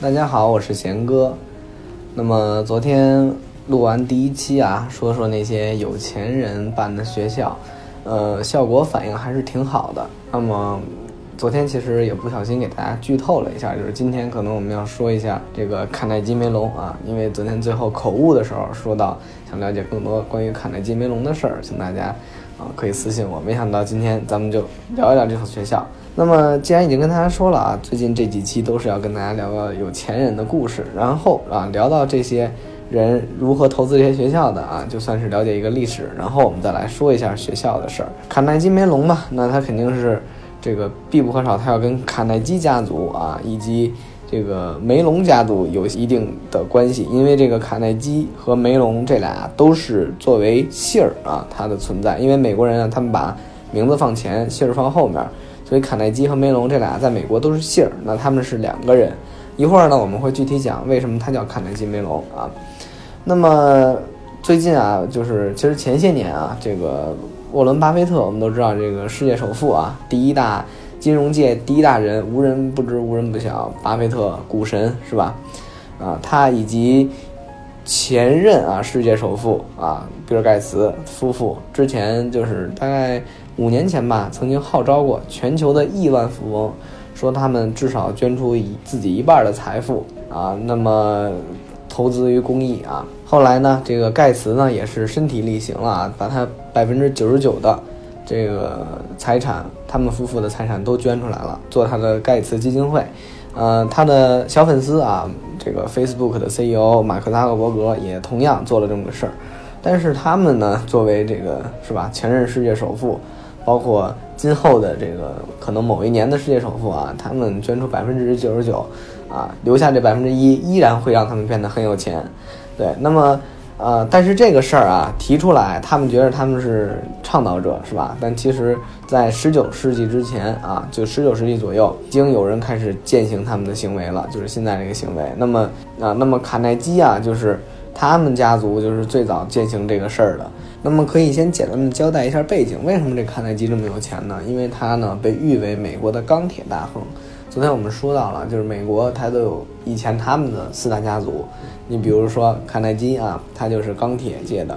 大家好，我是贤哥。那么昨天录完第一期啊，说说那些有钱人办的学校，呃，效果反应还是挺好的。那么昨天其实也不小心给大家剧透了一下，就是今天可能我们要说一下这个卡耐基梅隆啊，因为昨天最后口误的时候说到想了解更多关于卡耐基梅隆的事儿，请大家啊可以私信我。没想到今天咱们就聊一聊这所学校。那么，既然已经跟大家说了啊，最近这几期都是要跟大家聊聊有钱人的故事，然后啊，聊到这些人如何投资这些学校的啊，就算是了解一个历史，然后我们再来说一下学校的事儿。卡耐基梅隆吧，那他肯定是这个必不可少，他要跟卡耐基家族啊，以及这个梅隆家族有一定的关系，因为这个卡耐基和梅隆这俩都是作为姓儿啊，它的存在，因为美国人啊，他们把名字放前，姓儿放后面。所以卡耐基和梅隆这俩在美国都是姓儿，那他们是两个人。一会儿呢，我们会具体讲为什么他叫卡耐基梅隆啊。那么最近啊，就是其实前些年啊，这个沃伦巴菲特，我们都知道这个世界首富啊，第一大金融界第一大人，无人不知，无人不晓，巴菲特股神是吧？啊，他以及前任啊世界首富啊比尔盖茨夫妇之前就是大概。五年前吧，曾经号召过全球的亿万富翁，说他们至少捐出一自己一半的财富啊，那么投资于公益啊。后来呢，这个盖茨呢也是身体力行了啊，把他百分之九十九的这个财产，他们夫妇的财产都捐出来了，做他的盖茨基金会。呃，他的小粉丝啊，这个 Facebook 的 CEO 马克扎克伯格也同样做了这么个事儿。但是他们呢，作为这个是吧，前任世界首富。包括今后的这个可能某一年的世界首富啊，他们捐出百分之九十九，啊，留下这百分之一，依然会让他们变得很有钱。对，那么呃，但是这个事儿啊提出来，他们觉得他们是倡导者，是吧？但其实，在十九世纪之前啊，就十九世纪左右，已经有人开始践行他们的行为了，就是现在这个行为。那么啊，那么卡耐基啊，就是他们家族就是最早践行这个事儿的。那么可以先简单的交代一下背景，为什么这卡耐基这么有钱呢？因为他呢被誉为美国的钢铁大亨。昨天我们说到了，就是美国他都有以前他们的四大家族，你比如说卡耐基啊，他就是钢铁界的；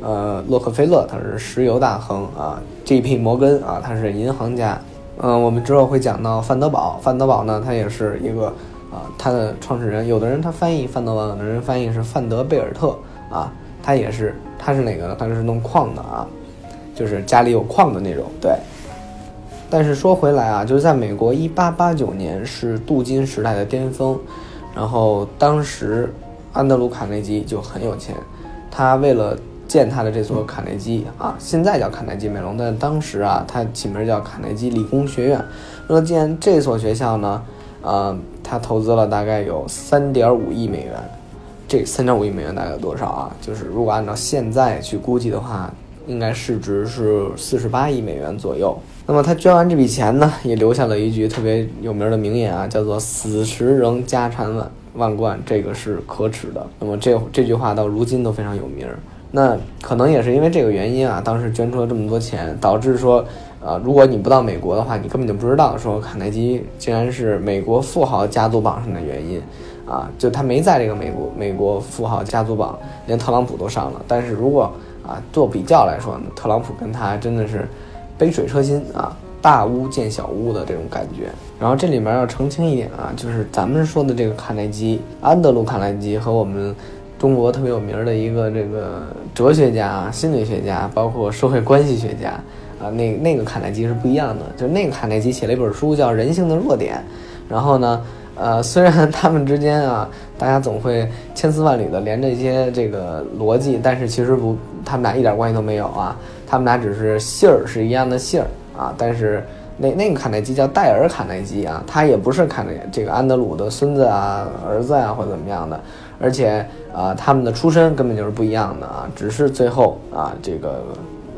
呃，洛克菲勒他是石油大亨啊；J.P. 摩根啊，他是银行家。嗯，我们之后会讲到范德堡，范德堡呢，他也是一个啊，他的创始人，有的人他翻译范德堡，有的人翻译是范德贝尔特啊，他也是。他是哪个呢？他是弄矿的啊，就是家里有矿的那种。对。但是说回来啊，就是在美国，一八八九年是镀金时代的巅峰，然后当时安德鲁卡内基就很有钱，他为了建他的这所卡内基啊，现在叫卡内基梅隆，但当时啊，他起名叫卡内基理工学院。为了建这所学校呢，呃，他投资了大概有三点五亿美元。这三点五亿美元大概有多少啊？就是如果按照现在去估计的话，应该市值是四十八亿美元左右。那么他捐完这笔钱呢，也留下了一句特别有名的名言啊，叫做“死时仍家产万万贯”，这个是可耻的。那么这这句话到如今都非常有名。那可能也是因为这个原因啊，当时捐出了这么多钱，导致说，呃，如果你不到美国的话，你根本就不知道说卡耐基竟然是美国富豪家族榜上的原因。啊，就他没在这个美国美国富豪家族榜，连特朗普都上了。但是如果啊做比较来说呢，特朗普跟他真的是杯水车薪啊，大巫见小巫的这种感觉。然后这里面要澄清一点啊，就是咱们说的这个卡耐基，安德鲁卡耐基和我们中国特别有名的一个这个哲学家、心理学家，包括社会关系学家啊，那那个卡耐基是不一样的。就那个卡耐基写了一本书叫《人性的弱点》，然后呢。呃，虽然他们之间啊，大家总会千丝万缕的连着一些这个逻辑，但是其实不，他们俩一点关系都没有啊。他们俩只是姓儿是一样的姓儿啊，但是那那个卡耐基叫戴尔卡耐基啊，他也不是卡耐这个安德鲁的孙子啊、儿子啊或怎么样的，而且啊，他们的出身根本就是不一样的啊，只是最后啊，这个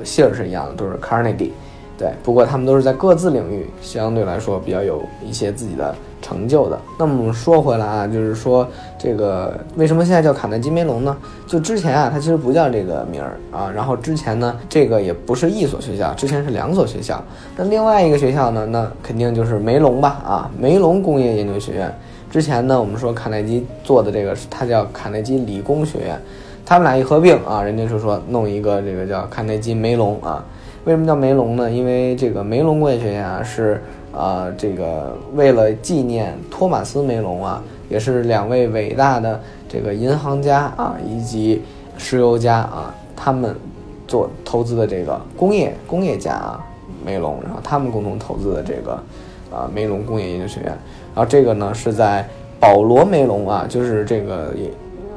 姓儿是一样的，都是 Carnegie。对，不过他们都是在各自领域相对来说比较有一些自己的成就的。那么我们说回来啊，就是说这个为什么现在叫卡耐基梅隆呢？就之前啊，它其实不叫这个名儿啊。然后之前呢，这个也不是一所学校，之前是两所学校。那另外一个学校呢，那肯定就是梅隆吧啊，梅隆工业研究学院。之前呢，我们说卡耐基做的这个，它叫卡耐基理工学院，他们俩一合并啊，人家就说弄一个这个叫卡耐基梅隆啊。为什么叫梅隆呢？因为这个梅隆工业学院啊，是呃，这个为了纪念托马斯梅隆啊，也是两位伟大的这个银行家啊，以及石油家啊，他们做投资的这个工业工业家啊，梅隆，然后他们共同投资的这个啊梅隆工业研究学院，然后这个呢是在保罗梅隆啊，就是这个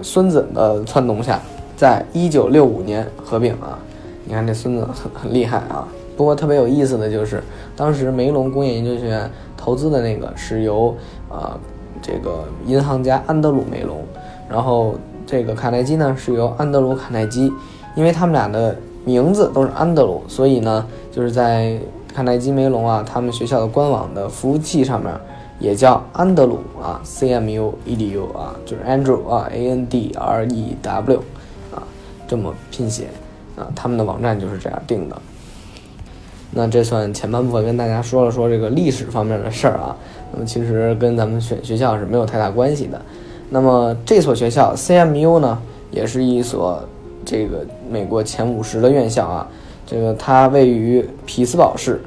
孙子的撺掇下，在一九六五年合并啊。你看这孙子很很厉害啊！不过特别有意思的就是，当时梅隆工业研究学院投资的那个是由啊这个银行家安德鲁梅隆，然后这个卡耐基呢是由安德鲁卡耐基，因为他们俩的名字都是安德鲁，所以呢就是在卡耐基梅隆啊他们学校的官网的服务器上面也叫安德鲁啊 C M U E D U 啊就是 Andrew 啊 A N D R E W 啊这么拼写。他们的网站就是这样定的。那这算前半部分跟大家说了说这个历史方面的事儿啊。那么其实跟咱们选学校是没有太大关系的。那么这所学校 CMU 呢，也是一所这个美国前五十的院校啊。这个它位于匹兹堡市，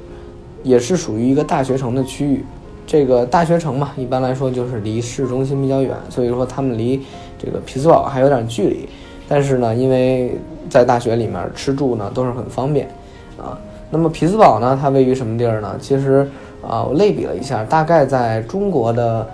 也是属于一个大学城的区域。这个大学城嘛，一般来说就是离市中心比较远，所以说他们离这个匹兹堡还有点距离。但是呢，因为在大学里面吃住呢都是很方便，啊，那么匹兹堡呢，它位于什么地儿呢？其实啊，我类比了一下，大概在中国的，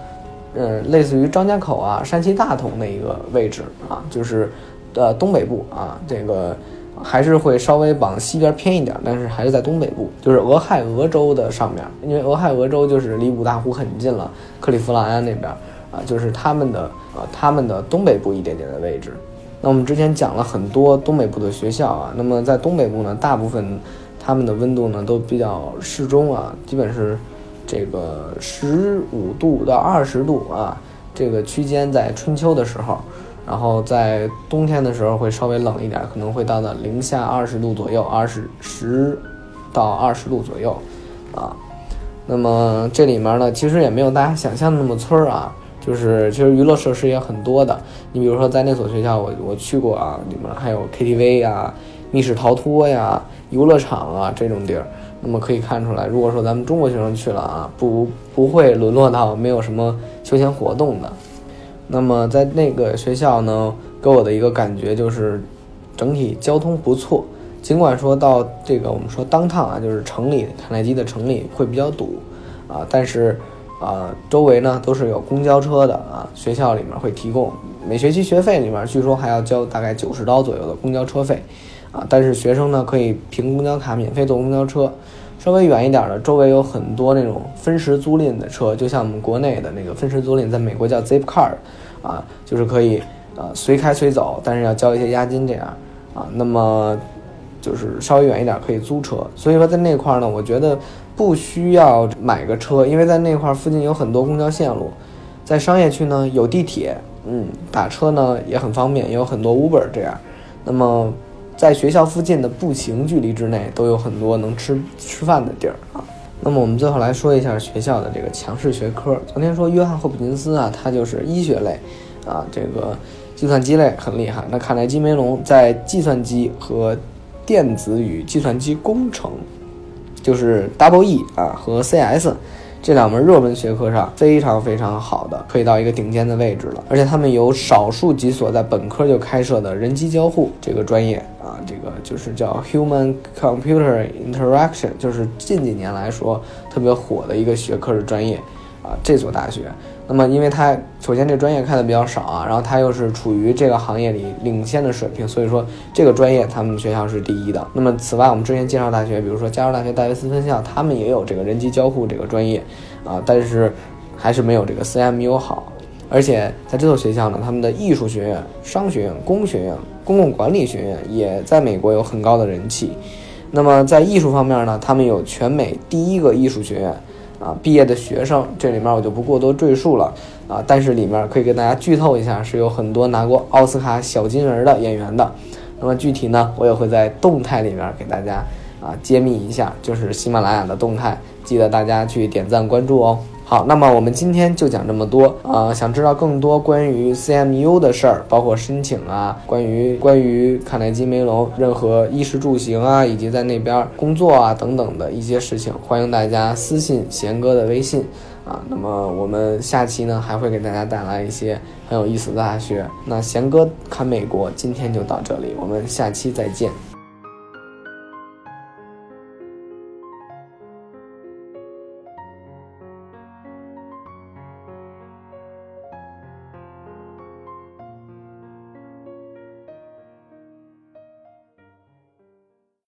呃，类似于张家口啊、山西大同的一个位置啊，就是呃东北部啊，这个还是会稍微往西边偏一点，但是还是在东北部，就是俄亥俄州的上面，因为俄亥俄州就是离五大湖很近了，克利夫兰啊那边啊，就是他们的呃他们的东北部一点点的位置。那我们之前讲了很多东北部的学校啊，那么在东北部呢，大部分他们的温度呢都比较适中啊，基本是这个十五度到二十度啊，这个区间在春秋的时候，然后在冬天的时候会稍微冷一点，可能会到了零下二十度左右，二十十到二十度左右啊。那么这里面呢，其实也没有大家想象的那么村儿啊。就是其实娱乐设施也很多的，你比如说在那所学校，我我去过啊，里面还有 KTV 呀、密室逃脱呀、游乐场啊这种地儿。那么可以看出来，如果说咱们中国学生去了啊，不不会沦落到没有什么休闲活动的。那么在那个学校呢，给我的一个感觉就是，整体交通不错。尽管说到这个我们说当趟啊，就是城里卡耐基的城里会比较堵啊，但是。啊，周围呢都是有公交车的啊，学校里面会提供每学期学费里面，据说还要交大概九十刀左右的公交车费，啊，但是学生呢可以凭公交卡免费坐公交车，稍微远一点的，周围有很多那种分时租赁的车，就像我们国内的那个分时租赁，在美国叫 Zipcar，啊，就是可以啊随开随走，但是要交一些押金这样，啊，那么就是稍微远一点可以租车，所以说在那块儿呢，我觉得。不需要买个车，因为在那块附近有很多公交线路，在商业区呢有地铁，嗯，打车呢也很方便，也有很多 Uber 这样。那么在学校附近的步行距离之内，都有很多能吃吃饭的地儿啊。那么我们最后来说一下学校的这个强势学科。昨天说约翰霍普金斯啊，他就是医学类，啊，这个计算机类很厉害。那卡耐基梅隆在计算机和电子与计算机工程。就是 Double E 啊和 CS 这两门热门学科上非常非常好的，可以到一个顶尖的位置了。而且他们有少数几所在本科就开设的人机交互这个专业啊，这个就是叫 Human Computer Interaction，就是近几年来说特别火的一个学科的专业啊，这所大学。那么，因为它首先这个专业开的比较少啊，然后它又是处于这个行业里领先的水平，所以说这个专业他们学校是第一的。那么，此外我们之前介绍大学，比如说加州大学戴维斯分校，他们也有这个人机交互这个专业啊，但是还是没有这个 CMU 好。而且在这所学校呢，他们的艺术学院、商学院、工学院、公共管理学院也在美国有很高的人气。那么在艺术方面呢，他们有全美第一个艺术学院。啊，毕业的学生，这里面我就不过多赘述了啊。但是里面可以跟大家剧透一下，是有很多拿过奥斯卡小金人的演员的。那么具体呢，我也会在动态里面给大家啊揭秘一下，就是喜马拉雅的动态，记得大家去点赞关注哦。好，那么我们今天就讲这么多啊！想知道更多关于 CMU 的事儿，包括申请啊，关于关于卡耐基梅隆任何衣食住行啊，以及在那边工作啊等等的一些事情，欢迎大家私信贤哥的微信啊。那么我们下期呢还会给大家带来一些很有意思的大学。那贤哥看美国今天就到这里，我们下期再见。